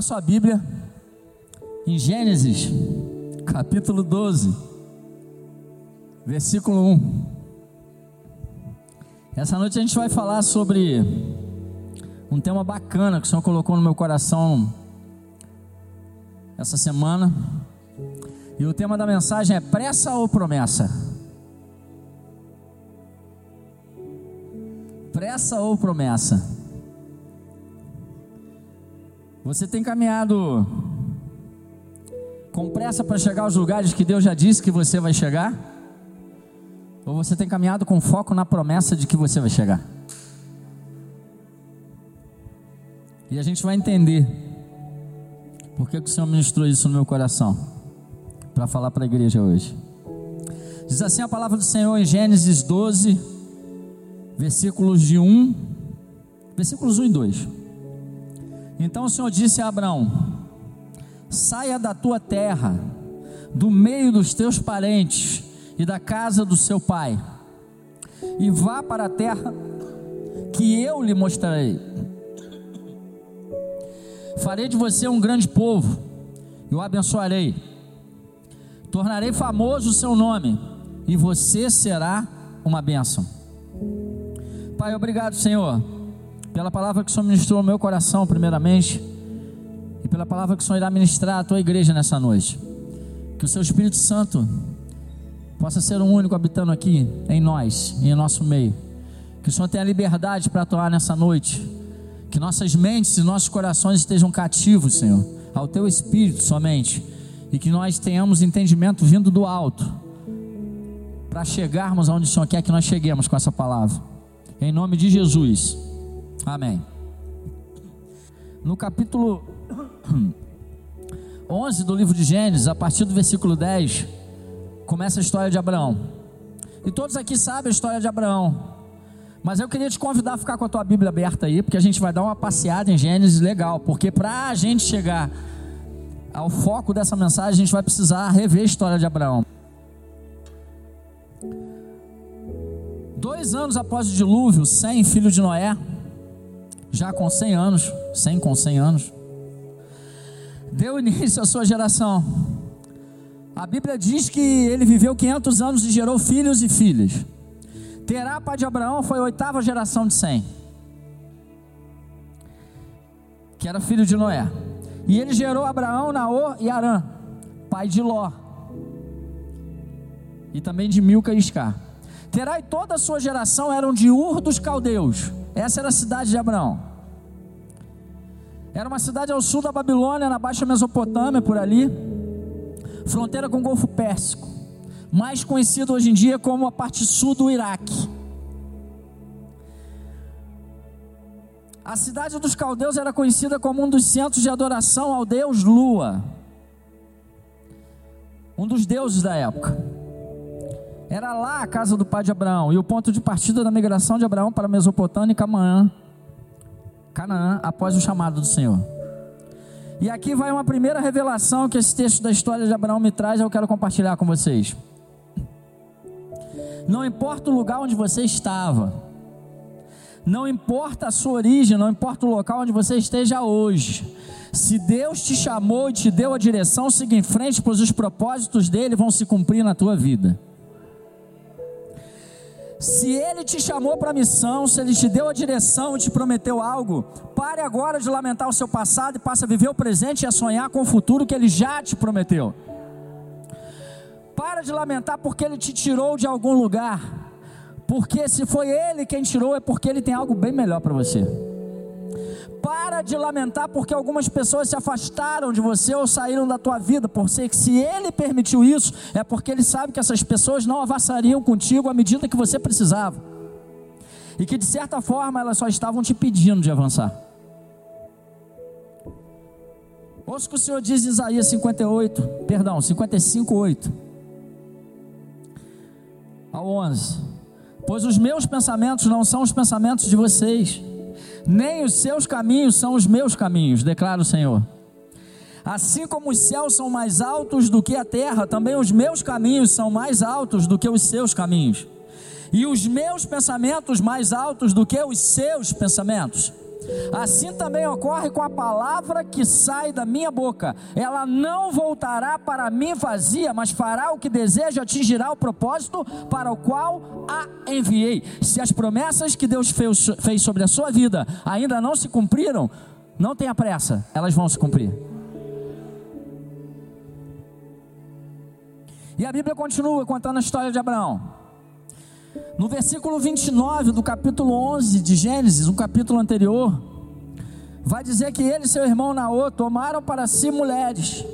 Abra sua Bíblia em Gênesis, capítulo 12, versículo 1. Essa noite a gente vai falar sobre um tema bacana que o Senhor colocou no meu coração essa semana. E o tema da mensagem é pressa ou promessa? Pressa ou promessa? Você tem caminhado com pressa para chegar aos lugares que Deus já disse que você vai chegar? Ou você tem caminhado com foco na promessa de que você vai chegar? E a gente vai entender por que, o Senhor ministrou isso no meu coração para falar para a igreja hoje. Diz assim a palavra do Senhor em Gênesis 12, versículos de 1, versículos 1 e 2. Então o Senhor disse a Abraão: Saia da tua terra, do meio dos teus parentes e da casa do seu pai, e vá para a terra que eu lhe mostrarei. Farei de você um grande povo, e o abençoarei. Tornarei famoso o seu nome, e você será uma bênção. Pai, obrigado, Senhor pela palavra que o Senhor ministrou no meu coração, primeiramente, e pela palavra que o Senhor irá ministrar à tua igreja nessa noite. Que o seu Espírito Santo possa ser o único habitando aqui em nós em nosso meio. Que o Senhor tenha liberdade para atuar nessa noite. Que nossas mentes e nossos corações estejam cativos, Senhor, ao teu Espírito somente. E que nós tenhamos entendimento vindo do alto para chegarmos aonde o Senhor quer que nós cheguemos com essa palavra. Em nome de Jesus. Amém. No capítulo 11 do livro de Gênesis, a partir do versículo 10, começa a história de Abraão. E todos aqui sabem a história de Abraão. Mas eu queria te convidar a ficar com a tua Bíblia aberta aí, porque a gente vai dar uma passeada em Gênesis legal. Porque para a gente chegar ao foco dessa mensagem, a gente vai precisar rever a história de Abraão. Dois anos após o dilúvio, Sem, filho de Noé, já com 100 anos, 100 com 100 anos, deu início à sua geração. A Bíblia diz que ele viveu 500 anos e gerou filhos e filhas. Terá, pai de Abraão, foi a oitava geração de 100, que era filho de Noé. E ele gerou Abraão, Naor e Arã, pai de Ló, e também de Milca e Iscar. Terá e toda a sua geração eram de Ur dos caldeus essa era a cidade de Abraão. Era uma cidade ao sul da Babilônia, na Baixa Mesopotâmia, por ali, fronteira com o Golfo Pérsico, mais conhecido hoje em dia como a parte sul do Iraque. A cidade dos caldeus era conhecida como um dos centros de adoração ao deus Lua, um dos deuses da época. Era lá a casa do pai de Abraão e o ponto de partida da migração de Abraão para a Mesopotâmia e Canaã, Canaã, após o chamado do Senhor. E aqui vai uma primeira revelação que esse texto da história de Abraão me traz, eu quero compartilhar com vocês. Não importa o lugar onde você estava, não importa a sua origem, não importa o local onde você esteja hoje, se Deus te chamou e te deu a direção, siga em frente, pois os propósitos dele vão se cumprir na tua vida. Se Ele te chamou para a missão, se Ele te deu a direção e te prometeu algo, pare agora de lamentar o seu passado e passe a viver o presente e a sonhar com o futuro que Ele já te prometeu. Para de lamentar porque Ele te tirou de algum lugar, porque se foi Ele quem tirou, é porque Ele tem algo bem melhor para você. Para de lamentar porque algumas pessoas se afastaram de você ou saíram da tua vida. Porque se ele permitiu isso, é porque ele sabe que essas pessoas não avançariam contigo à medida que você precisava. E que de certa forma elas só estavam te pedindo de avançar. Ouça o que o Senhor diz em Isaías 58, perdão, 55, 8 ao 11: Pois os meus pensamentos não são os pensamentos de vocês nem os seus caminhos são os meus caminhos, declara o Senhor. Assim como os céus são mais altos do que a terra, também os meus caminhos são mais altos do que os seus caminhos, e os meus pensamentos mais altos do que os seus pensamentos. Assim também ocorre com a palavra que sai da minha boca. Ela não voltará para mim vazia, mas fará o que deseja, atingirá o propósito para o qual a enviei. Se as promessas que Deus fez, fez sobre a sua vida ainda não se cumpriram, não tenha pressa, elas vão se cumprir. E a Bíblia continua contando a história de Abraão. No versículo 29 do capítulo 11 de Gênesis, um capítulo anterior, vai dizer que ele e seu irmão Naô tomaram para si mulheres.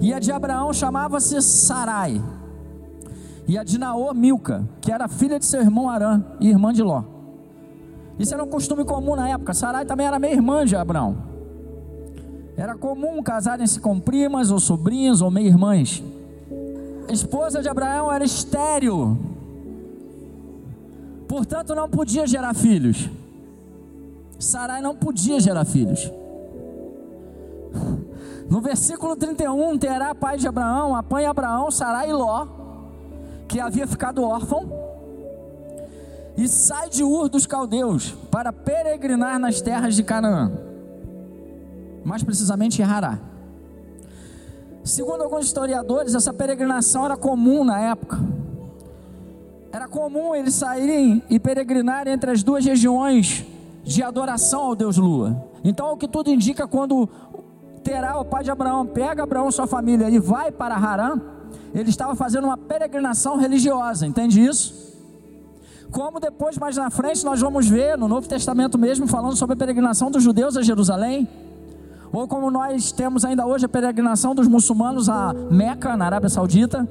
E a de Abraão chamava-se Sarai. E a de Naô, Milca, que era filha de seu irmão Arã e irmã de Ló. Isso era um costume comum na época. Sarai também era meia irmã de Abraão. Era comum casarem-se com primas ou sobrinhas ou meia irmãs. A esposa de Abraão era estéril. Portanto, não podia gerar filhos. Sarai não podia gerar filhos. No versículo 31, terá pai de Abraão, apanha Abraão, Sarai e Ló, que havia ficado órfão, e sai de Ur dos caldeus para peregrinar nas terras de Canaã, mais precisamente em Hará. Segundo alguns historiadores, essa peregrinação era comum na época. Era comum eles saírem e peregrinarem entre as duas regiões de adoração ao Deus Lua. Então, o que tudo indica, quando Terá, o pai de Abraão, pega Abraão e sua família e vai para Harã, ele estava fazendo uma peregrinação religiosa, entende isso? Como depois, mais na frente, nós vamos ver no Novo Testamento mesmo, falando sobre a peregrinação dos judeus a Jerusalém, ou como nós temos ainda hoje a peregrinação dos muçulmanos a Meca, na Arábia Saudita,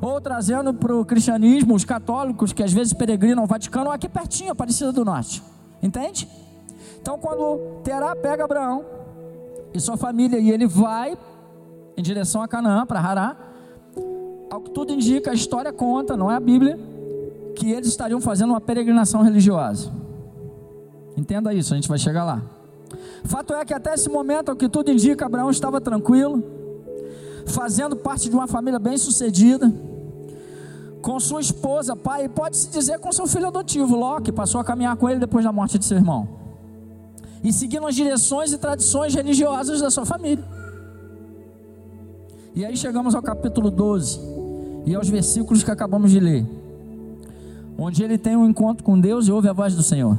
ou trazendo para o cristianismo os católicos que às vezes peregrinam ao Vaticano, aqui pertinho, Aparecida do Norte. Entende? Então, quando Terá pega Abraão e sua família e ele vai em direção a Canaã, para Hará, ao que tudo indica, a história conta, não é a Bíblia, que eles estariam fazendo uma peregrinação religiosa. Entenda isso, a gente vai chegar lá. Fato é que até esse momento, ao que tudo indica, Abraão estava tranquilo, fazendo parte de uma família bem sucedida com sua esposa, pai, e pode-se dizer com seu filho adotivo, Ló, que passou a caminhar com ele depois da morte de seu irmão. E seguindo as direções e tradições religiosas da sua família. E aí chegamos ao capítulo 12 e aos versículos que acabamos de ler, onde ele tem um encontro com Deus e ouve a voz do Senhor.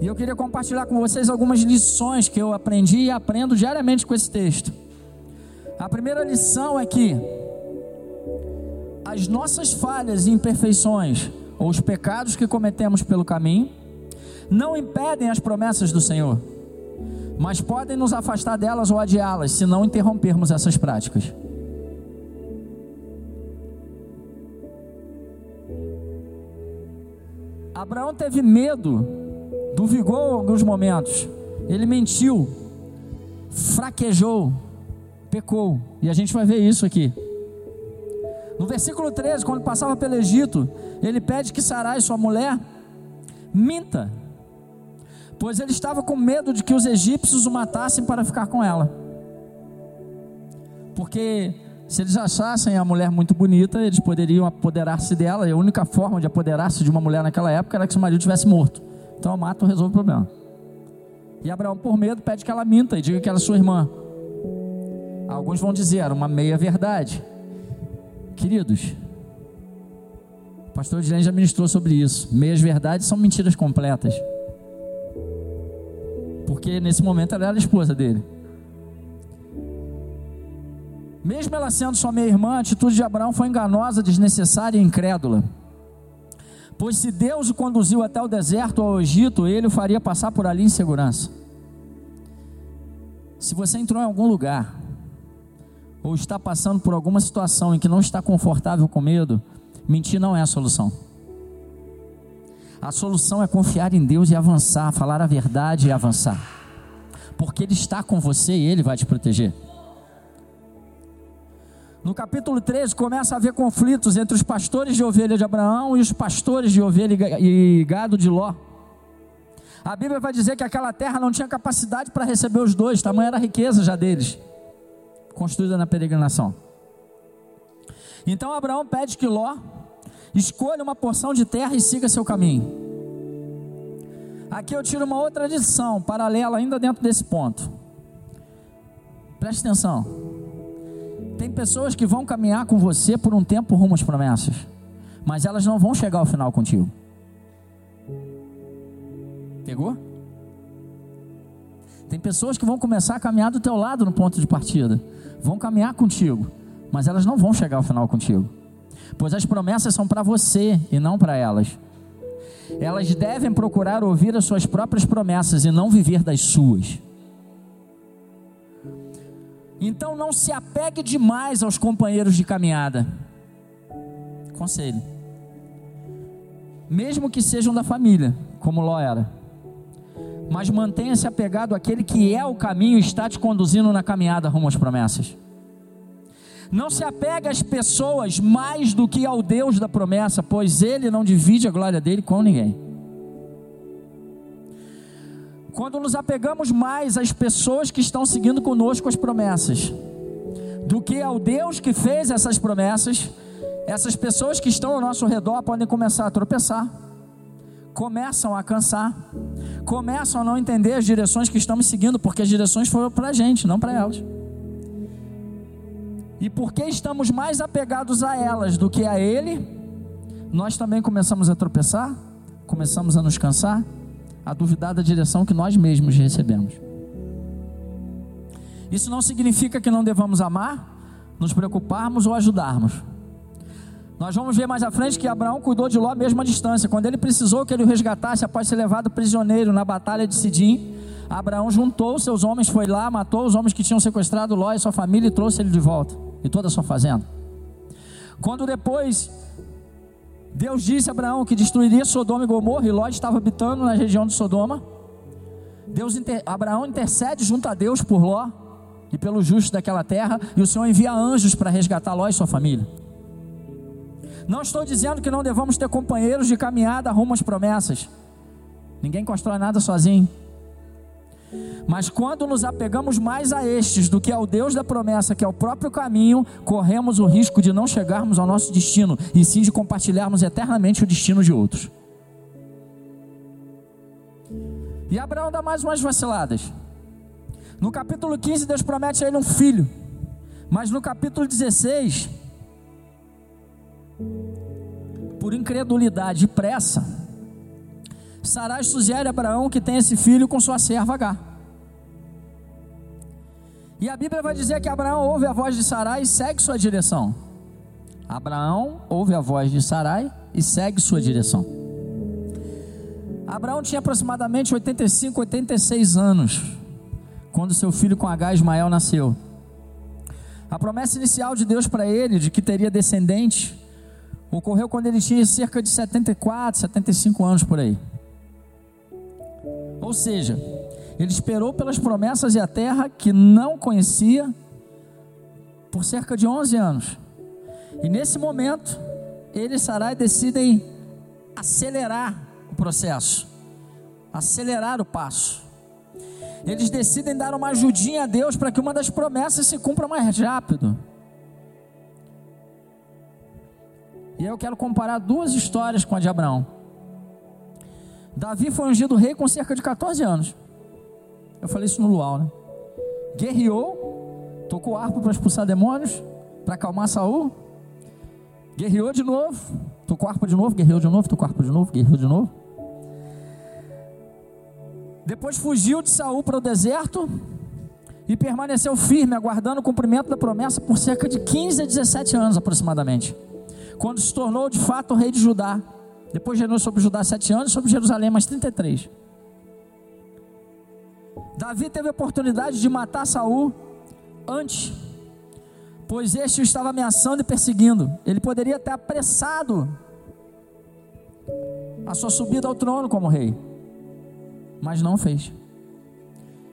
E eu queria compartilhar com vocês algumas lições que eu aprendi e aprendo diariamente com esse texto. A primeira lição é que as nossas falhas e imperfeições, ou os pecados que cometemos pelo caminho, não impedem as promessas do Senhor, mas podem nos afastar delas ou adiá-las se não interrompermos essas práticas. Abraão teve medo, duvidou em alguns momentos, ele mentiu, fraquejou, pecou, e a gente vai ver isso aqui. No versículo 13, quando passava pelo Egito, ele pede que Sarai, sua mulher, minta, pois ele estava com medo de que os egípcios o matassem para ficar com ela. Porque se eles achassem a mulher muito bonita, eles poderiam apoderar-se dela, e a única forma de apoderar-se de uma mulher naquela época era que seu marido tivesse morto. Então, mata resolve o problema. E Abraão, por medo, pede que ela minta e diga que ela é sua irmã. Alguns vão dizer, uma meia verdade. Queridos, o pastor Dilene já ministrou sobre isso. Meias verdades são mentiras completas. Porque nesse momento ela era a esposa dele. Mesmo ela sendo sua meia-irmã, a atitude de Abraão foi enganosa, desnecessária e incrédula. Pois se Deus o conduziu até o deserto ao Egito, ele o faria passar por ali em segurança. Se você entrou em algum lugar ou está passando por alguma situação em que não está confortável com medo, mentir não é a solução. A solução é confiar em Deus e avançar, falar a verdade e avançar. Porque Ele está com você e Ele vai te proteger. No capítulo 13 começa a haver conflitos entre os pastores de ovelha de Abraão e os pastores de ovelha e gado de Ló. A Bíblia vai dizer que aquela terra não tinha capacidade para receber os dois, tamanha era a riqueza já deles construída na peregrinação. Então Abraão pede que Ló escolha uma porção de terra e siga seu caminho. Aqui eu tiro uma outra lição, paralela ainda dentro desse ponto. Preste atenção. Tem pessoas que vão caminhar com você por um tempo rumo às promessas, mas elas não vão chegar ao final contigo. Pegou? Tem pessoas que vão começar a caminhar do teu lado no ponto de partida, vão caminhar contigo, mas elas não vão chegar ao final contigo, pois as promessas são para você e não para elas. Elas devem procurar ouvir as suas próprias promessas e não viver das suas. Então não se apegue demais aos companheiros de caminhada. Conselho. Mesmo que sejam da família, como Ló era. Mas mantenha-se apegado àquele que é o caminho e está te conduzindo na caminhada rumo às promessas. Não se apega às pessoas mais do que ao Deus da promessa, pois ele não divide a glória dele com ninguém. Quando nos apegamos mais às pessoas que estão seguindo conosco as promessas, do que ao Deus que fez essas promessas, essas pessoas que estão ao nosso redor podem começar a tropeçar, começam a cansar, começam a não entender as direções que estamos seguindo, porque as direções foram para a gente, não para elas. E porque estamos mais apegados a elas do que a Ele, nós também começamos a tropeçar, começamos a nos cansar, a duvidar da direção que nós mesmos recebemos. Isso não significa que não devamos amar, nos preocuparmos ou ajudarmos. Nós vamos ver mais à frente que Abraão cuidou de Ló mesmo à distância. Quando ele precisou que ele o resgatasse após ser levado prisioneiro na batalha de Sidim, Abraão juntou seus homens, foi lá, matou os homens que tinham sequestrado Ló e sua família e trouxe ele de volta e toda a sua fazenda. Quando depois Deus disse a Abraão que destruiria Sodoma e Gomorra e Ló estava habitando na região de Sodoma, Deus inter... Abraão intercede junto a Deus por Ló e pelos justos daquela terra, e o Senhor envia anjos para resgatar Ló e sua família. Não estou dizendo que não devamos ter companheiros de caminhada rumo às promessas. Ninguém constrói nada sozinho. Mas quando nos apegamos mais a estes do que ao Deus da promessa, que é o próprio caminho, corremos o risco de não chegarmos ao nosso destino, e sim de compartilharmos eternamente o destino de outros. E Abraão dá mais umas vaciladas. No capítulo 15, Deus promete a ele um filho. Mas no capítulo 16, por incredulidade e pressa, Sarai sugere a Abraão que tem esse filho com sua serva Agar. E a Bíblia vai dizer que Abraão ouve a voz de Sarai e segue sua direção. Abraão ouve a voz de Sarai e segue sua direção. Abraão tinha aproximadamente 85, 86 anos quando seu filho com H Ismael nasceu. A promessa inicial de Deus para ele de que teria descendente ocorreu quando ele tinha cerca de 74, 75 anos por aí. Ou seja, ele esperou pelas promessas e a terra que não conhecia por cerca de 11 anos. E nesse momento, ele e Sarai decidem acelerar o processo, acelerar o passo. Eles decidem dar uma ajudinha a Deus para que uma das promessas se cumpra mais rápido. E aí eu quero comparar duas histórias com a de Abraão. Davi foi ungido rei com cerca de 14 anos. Eu falei isso no Luau, né? Guerreou, tocou arpa para expulsar demônios, para acalmar Saul. Guerreou de novo, tocou arpa de novo, guerreou de novo, tocou arpa de novo, guerreou de novo. Depois fugiu de Saul para o deserto e permaneceu firme, aguardando o cumprimento da promessa por cerca de 15 a 17 anos aproximadamente. Quando se tornou de fato o rei de Judá. Depois reinou sobre Judá sete anos, sobre Jerusalém mais 33. Davi teve a oportunidade de matar Saul antes, pois este o estava ameaçando e perseguindo. Ele poderia ter apressado a sua subida ao trono como rei, mas não fez.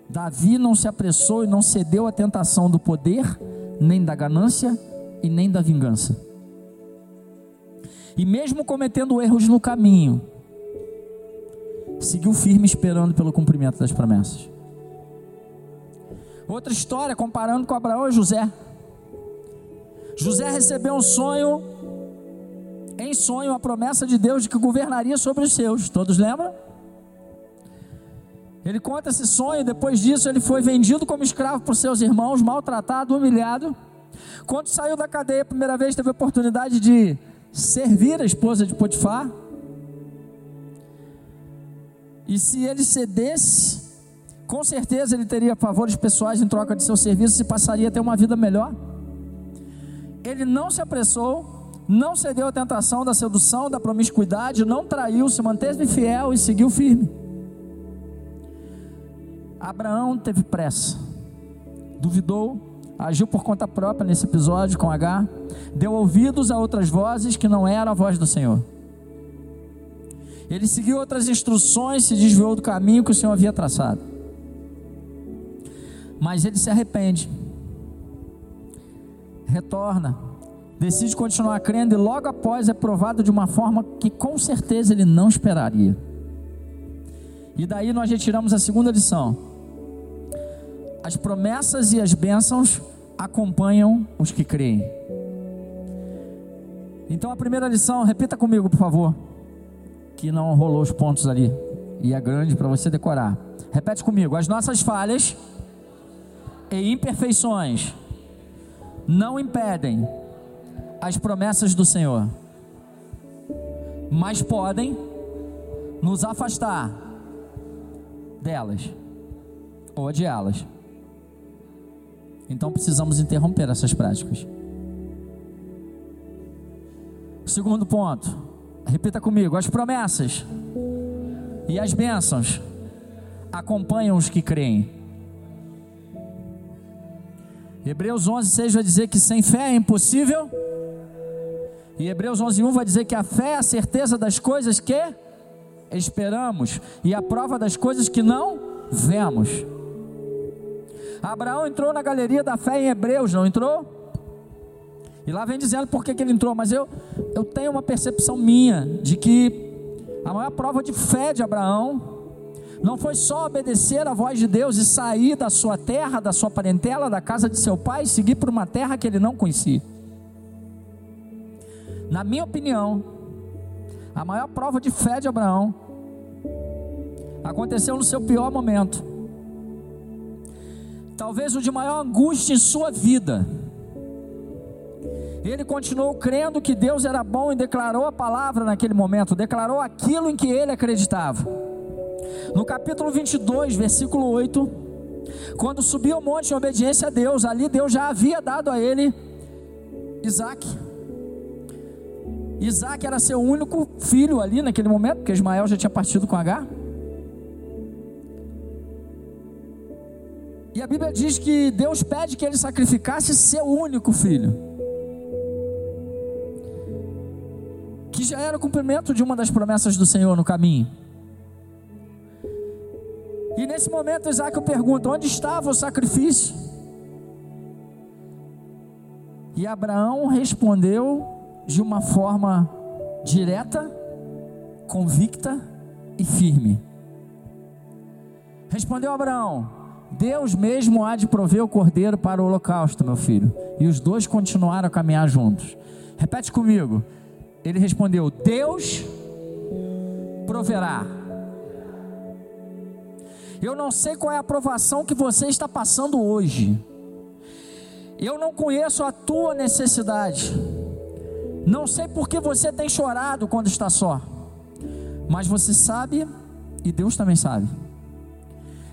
Davi não se apressou e não cedeu à tentação do poder, nem da ganância e nem da vingança. E mesmo cometendo erros no caminho, seguiu firme esperando pelo cumprimento das promessas. Outra história, comparando com Abraão e José. José recebeu um sonho, em sonho, a promessa de Deus de que governaria sobre os seus. Todos lembram? Ele conta esse sonho, depois disso ele foi vendido como escravo por seus irmãos, maltratado, humilhado. Quando saiu da cadeia a primeira vez, teve a oportunidade de servir a esposa de Potifar. E se ele cedesse, com certeza ele teria favores pessoais em troca de seu serviço e passaria a ter uma vida melhor. Ele não se apressou, não cedeu à tentação da sedução, da promiscuidade, não traiu, se manteve fiel e seguiu firme. Abraão teve pressa, duvidou, agiu por conta própria nesse episódio com H, deu ouvidos a outras vozes que não eram a voz do Senhor. Ele seguiu outras instruções, se desviou do caminho que o Senhor havia traçado. Mas ele se arrepende, retorna, decide continuar crendo e logo após é provado de uma forma que com certeza ele não esperaria. E daí nós retiramos a segunda lição. As promessas e as bênçãos acompanham os que creem. Então a primeira lição, repita comigo, por favor, que não rolou os pontos ali e é grande para você decorar. Repete comigo: as nossas falhas e imperfeições não impedem as promessas do Senhor, mas podem nos afastar delas ou adiá-las. Então precisamos interromper essas práticas. Segundo ponto, repita comigo: as promessas e as bênçãos acompanham os que creem. Hebreus 11, 6 vai dizer que sem fé é impossível. E Hebreus 11, 1 vai dizer que a fé é a certeza das coisas que esperamos e a prova das coisas que não vemos. Abraão entrou na galeria da fé em Hebreus, não entrou? E lá vem dizendo por que, ele entrou, mas eu, eu tenho uma percepção minha de que a maior prova de fé de Abraão não foi só obedecer à voz de Deus e sair da sua terra, da sua parentela, da casa de seu pai e seguir para uma terra que ele não conhecia. Na minha opinião, a maior prova de fé de Abraão aconteceu no seu pior momento. Talvez o de maior angústia em sua vida. Ele continuou crendo que Deus era bom e declarou a palavra naquele momento, declarou aquilo em que ele acreditava. No capítulo 22, versículo 8, quando subiu ao monte em obediência a Deus, ali Deus já havia dado a ele Isaac. Isaac era seu único filho ali naquele momento, porque Ismael já tinha partido com H. E a Bíblia diz que Deus pede que ele sacrificasse seu único filho. Que já era o cumprimento de uma das promessas do Senhor no caminho. E nesse momento Isaac pergunta: onde estava o sacrifício? E Abraão respondeu de uma forma direta, convicta e firme. Respondeu Abraão: Deus mesmo há de prover o cordeiro para o holocausto, meu filho. E os dois continuaram a caminhar juntos. Repete comigo. Ele respondeu: Deus proverá. Eu não sei qual é a provação que você está passando hoje. Eu não conheço a tua necessidade. Não sei por que você tem chorado quando está só, mas você sabe e Deus também sabe.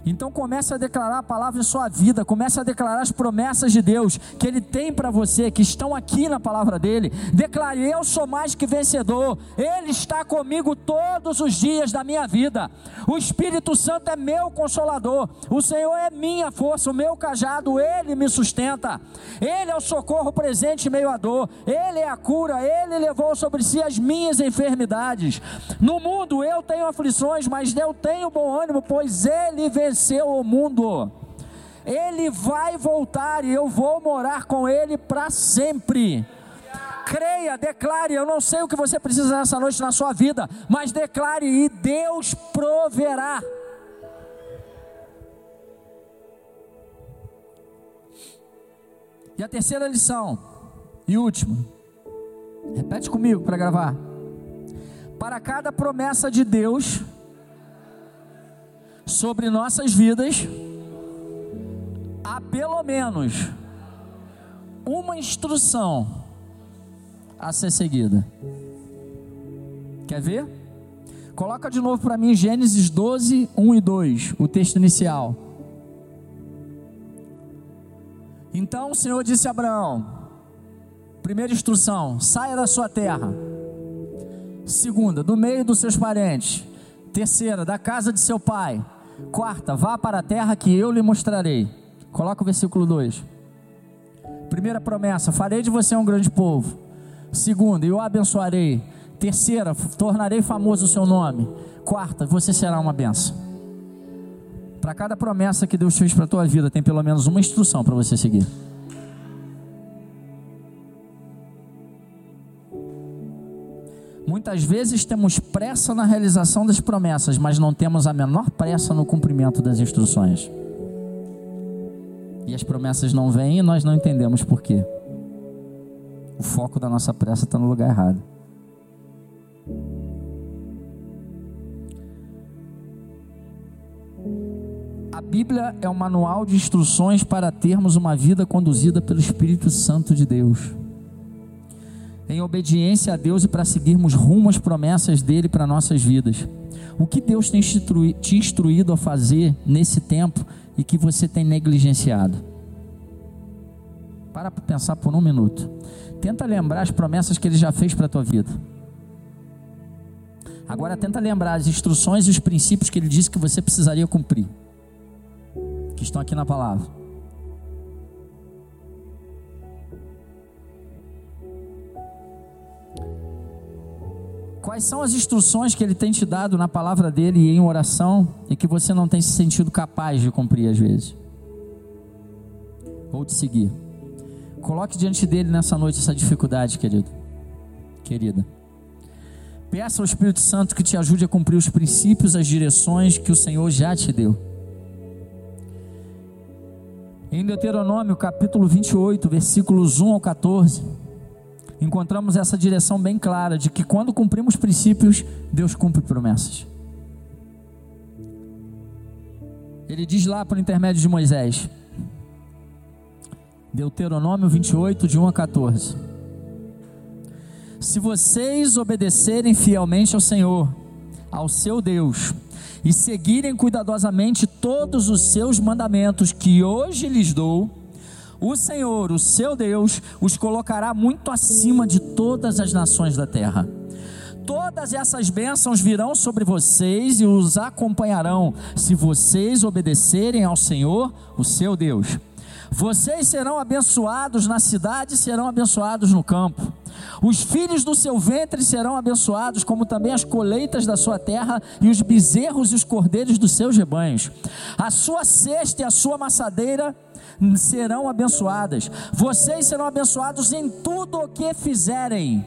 Então comece a declarar a palavra em sua vida, comece a declarar as promessas de Deus que Ele tem para você, que estão aqui na palavra dele. Declare: Eu sou mais que vencedor, Ele está comigo todos os dias da minha vida. O Espírito Santo é meu consolador, o Senhor é minha força, o meu cajado, Ele me sustenta. Ele é o socorro presente em meio à dor, Ele é a cura, Ele levou sobre si as minhas enfermidades. No mundo eu tenho aflições, mas eu tenho bom ânimo, pois Ele venceu venceu o mundo. Ele vai voltar e eu vou morar com Ele para sempre. Creia, declare. Eu não sei o que você precisa nessa noite na sua vida, mas declare e Deus proverá. E a terceira lição, e última, repete comigo para gravar. Para cada promessa de Deus, sobre nossas vidas há pelo menos uma instrução a ser seguida. Quer ver? Coloca de novo para mim Gênesis 12, 1 e 2, o texto inicial. Então o Senhor disse a Abraão: primeira instrução, saia da sua terra. Segunda, do meio dos seus parentes. Terceira, da casa de seu pai. Quarta, vá para a terra que eu lhe mostrarei. Coloca o versículo 2. Primeira promessa: farei de você um grande povo. Segunda, eu abençoarei. Terceira, tornarei famoso o seu nome. Quarta, você será uma benção. Para cada promessa que Deus fez para a tua vida, tem pelo menos uma instrução para você seguir. Muitas vezes temos pressa na realização das promessas, mas não temos a menor pressa no cumprimento das instruções. E as promessas não vêm e nós não entendemos por quê. O foco da nossa pressa está no lugar errado. A Bíblia é um manual de instruções para termos uma vida conduzida pelo Espírito Santo de Deus. Em obediência a Deus e para seguirmos rumo às promessas dele para nossas vidas. O que Deus tem te instruído a fazer nesse tempo e que você tem negligenciado? Para pensar por um minuto. Tenta lembrar as promessas que ele já fez para a tua vida. Agora tenta lembrar as instruções e os princípios que ele disse que você precisaria cumprir que estão aqui na palavra. Quais são as instruções que ele tem te dado na palavra dele e em oração e que você não tem se sentido capaz de cumprir às vezes? Ou de seguir? Coloque diante dele nessa noite essa dificuldade, querido. Querida. Peça ao Espírito Santo que te ajude a cumprir os princípios, as direções que o Senhor já te deu. Em Deuteronômio capítulo 28, versículos 1 ao 14, encontramos essa direção bem clara de que quando cumprimos princípios, Deus cumpre promessas. Ele diz lá por intermédio de Moisés, Deuteronômio 28, de 1 a 14: Se vocês obedecerem fielmente ao Senhor, ao seu Deus, e seguirem cuidadosamente todos os seus mandamentos que hoje lhes dou, o Senhor, o seu Deus, os colocará muito acima de todas as nações da terra. Todas essas bênçãos virão sobre vocês e os acompanharão, se vocês obedecerem ao Senhor, o seu Deus. Vocês serão abençoados na cidade, serão abençoados no campo. Os filhos do seu ventre serão abençoados, como também as colheitas da sua terra e os bezerros e os cordeiros dos seus rebanhos. A sua cesta e a sua maçadeira serão abençoadas. Vocês serão abençoados em tudo o que fizerem.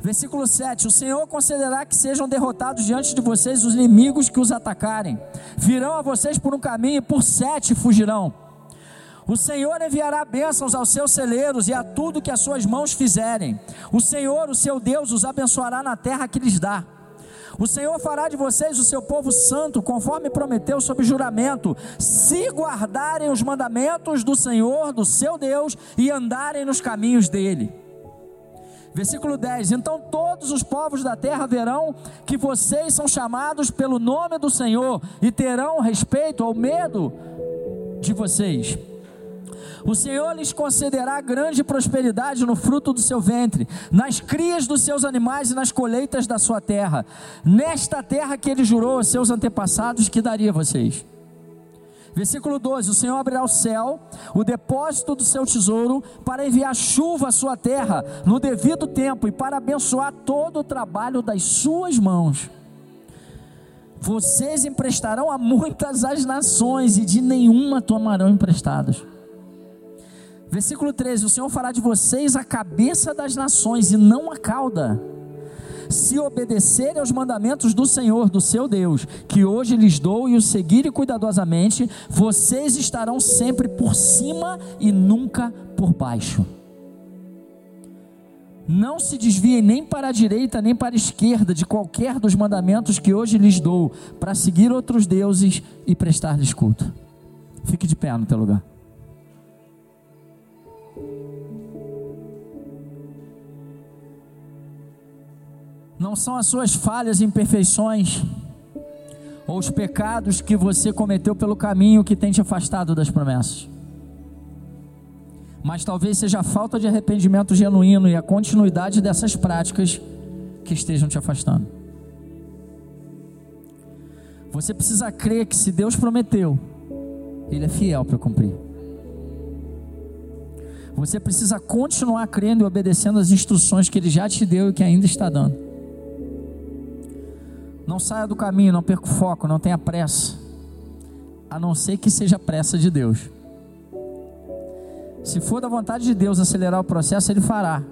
Versículo 7: O Senhor concederá que sejam derrotados diante de vocês os inimigos que os atacarem. Virão a vocês por um caminho e por sete fugirão. O Senhor enviará bênçãos aos seus celeiros e a tudo que as suas mãos fizerem. O Senhor, o seu Deus, os abençoará na terra que lhes dá. O Senhor fará de vocês o seu povo santo, conforme prometeu sob juramento, se guardarem os mandamentos do Senhor, do seu Deus, e andarem nos caminhos dele. Versículo 10: Então todos os povos da terra verão que vocês são chamados pelo nome do Senhor e terão respeito ao medo de vocês. O Senhor lhes concederá grande prosperidade no fruto do seu ventre, nas crias dos seus animais e nas colheitas da sua terra, nesta terra que ele jurou aos seus antepassados que daria a vocês. Versículo 12: O Senhor abrirá o céu, o depósito do seu tesouro, para enviar chuva à sua terra no devido tempo e para abençoar todo o trabalho das suas mãos. Vocês emprestarão a muitas as nações e de nenhuma tomarão emprestados. Versículo 13: O Senhor fará de vocês a cabeça das nações e não a cauda. Se obedecerem aos mandamentos do Senhor, do seu Deus, que hoje lhes dou, e os seguirem cuidadosamente, vocês estarão sempre por cima e nunca por baixo. Não se desviem nem para a direita nem para a esquerda de qualquer dos mandamentos que hoje lhes dou, para seguir outros deuses e prestar-lhes culto. Fique de pé no teu lugar. Não são as suas falhas e imperfeições ou os pecados que você cometeu pelo caminho que tem te afastado das promessas. Mas talvez seja a falta de arrependimento genuíno e a continuidade dessas práticas que estejam te afastando. Você precisa crer que se Deus prometeu, Ele é fiel para cumprir. Você precisa continuar crendo e obedecendo as instruções que Ele já te deu e que ainda está dando. Não saia do caminho, não perca o foco, não tenha pressa. A não ser que seja pressa de Deus. Se for da vontade de Deus acelerar o processo, Ele fará.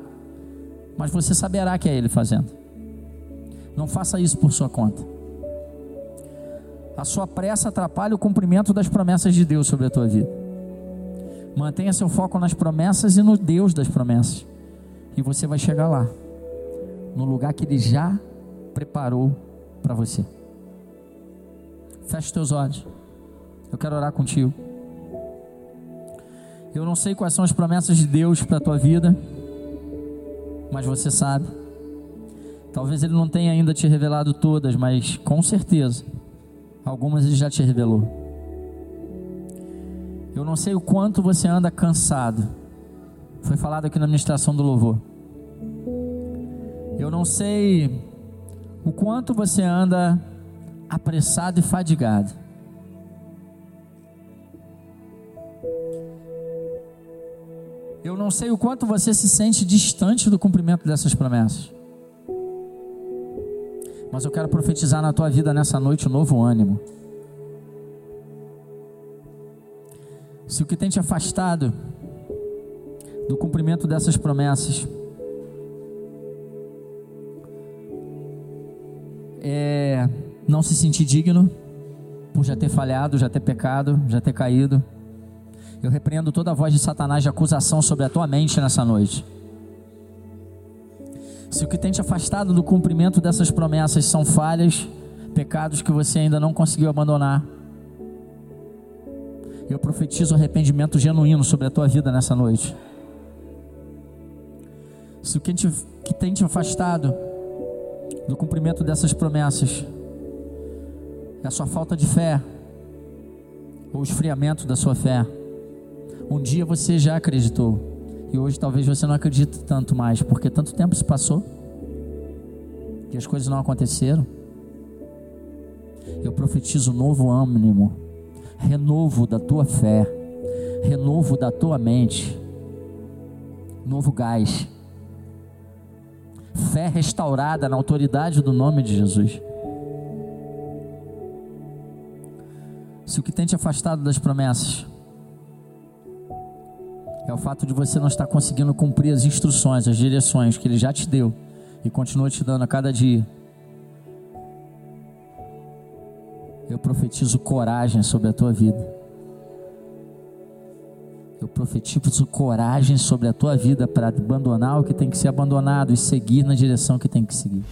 Mas você saberá que é Ele fazendo. Não faça isso por sua conta. A sua pressa atrapalha o cumprimento das promessas de Deus sobre a tua vida. Mantenha seu foco nas promessas e no Deus das promessas. E você vai chegar lá, no lugar que Ele já preparou para você. Feche teus olhos. Eu quero orar contigo. Eu não sei quais são as promessas de Deus para a tua vida, mas você sabe. Talvez Ele não tenha ainda te revelado todas, mas com certeza, algumas Ele já te revelou. Eu não sei o quanto você anda cansado. Foi falado aqui na ministração do louvor. Eu não sei o quanto você anda apressado e fadigado. Eu não sei o quanto você se sente distante do cumprimento dessas promessas. Mas eu quero profetizar na tua vida nessa noite um novo ânimo. Se o que tem te afastado do cumprimento dessas promessas não se sentir digno por já ter falhado, já ter pecado, já ter caído. Eu repreendo toda a voz de Satanás de acusação sobre a tua mente nessa noite. Se o que tem te afastado do cumprimento dessas promessas são falhas, pecados que você ainda não conseguiu abandonar, eu profetizo arrependimento genuíno sobre a tua vida nessa noite. Se o que, te, que tem te afastado do cumprimento dessas promessas a sua falta de fé ou o esfriamento da sua fé. Um dia você já acreditou e hoje talvez você não acredite tanto mais, porque tanto tempo se passou e as coisas não aconteceram. Eu profetizo novo ânimo, renovo da tua fé, renovo da tua mente, novo gás fé restaurada na autoridade do nome de Jesus. Se o que tem te afastado das promessas é o fato de você não estar conseguindo cumprir as instruções, as direções que Ele já te deu e continua te dando a cada dia, eu profetizo coragem sobre a tua vida. Eu profetizo coragem sobre a tua vida para abandonar o que tem que ser abandonado e seguir na direção que tem que seguir.